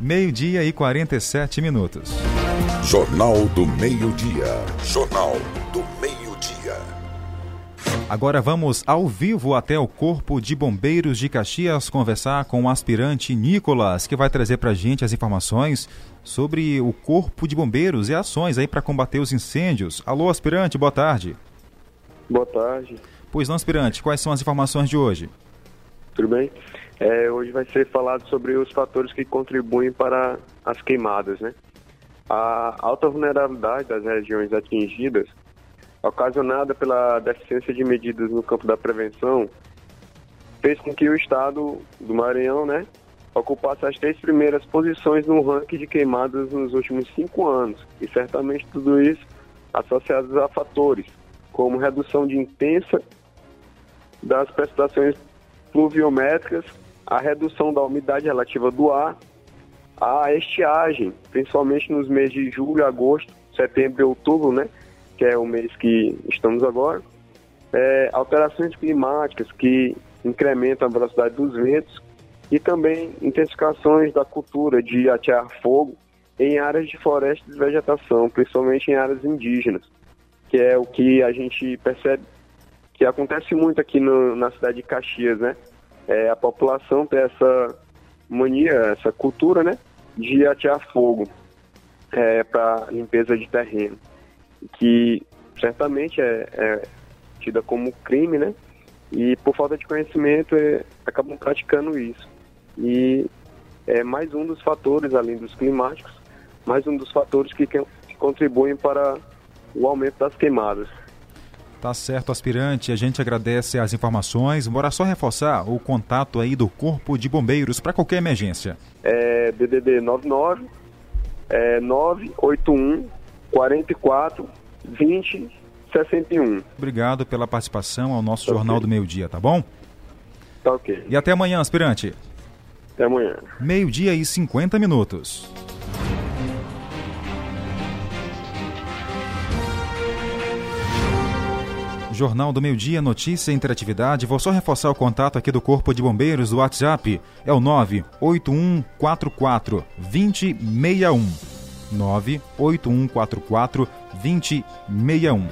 Meio-dia e 47 minutos. Jornal do Meio-Dia. Jornal do Meio-Dia. Agora vamos ao vivo até o Corpo de Bombeiros de Caxias conversar com o aspirante Nicolas, que vai trazer para a gente as informações sobre o Corpo de Bombeiros e ações aí para combater os incêndios. Alô, aspirante, boa tarde. Boa tarde. Pois não, aspirante, quais são as informações de hoje? Tudo bem? É, hoje vai ser falado sobre os fatores que contribuem para as queimadas, né? A alta vulnerabilidade das regiões atingidas, ocasionada pela deficiência de medidas no campo da prevenção, fez com que o estado do Maranhão, né, ocupasse as três primeiras posições no ranking de queimadas nos últimos cinco anos. E certamente tudo isso associado a fatores como redução de intensa das precipitações pluviométricas, a redução da umidade relativa do ar, a estiagem, principalmente nos meses de julho, agosto, setembro e outubro, né, que é o mês que estamos agora, é, alterações climáticas que incrementam a velocidade dos ventos e também intensificações da cultura de atear fogo em áreas de floresta e vegetação, principalmente em áreas indígenas, que é o que a gente percebe que acontece muito aqui no, na cidade de Caxias, né? É, a população tem essa mania, essa cultura, né? De atear fogo é, para limpeza de terreno, que certamente é, é, tida como crime, né? E por falta de conhecimento é, acabam praticando isso. E é mais um dos fatores, além dos climáticos, mais um dos fatores que, que contribuem para o aumento das queimadas. Tá certo, aspirante. A gente agradece as informações. Bora só reforçar o contato aí do Corpo de Bombeiros para qualquer emergência. É DDD 99 é 981 44 20 61. Obrigado pela participação ao nosso tá Jornal okay. do Meio Dia, tá bom? Tá ok. E até amanhã, aspirante. Até amanhã. Meio-dia e 50 minutos. Jornal do Meio Dia, notícia e interatividade. Vou só reforçar o contato aqui do Corpo de Bombeiros do WhatsApp. É o 98144 2061. 98144 2061.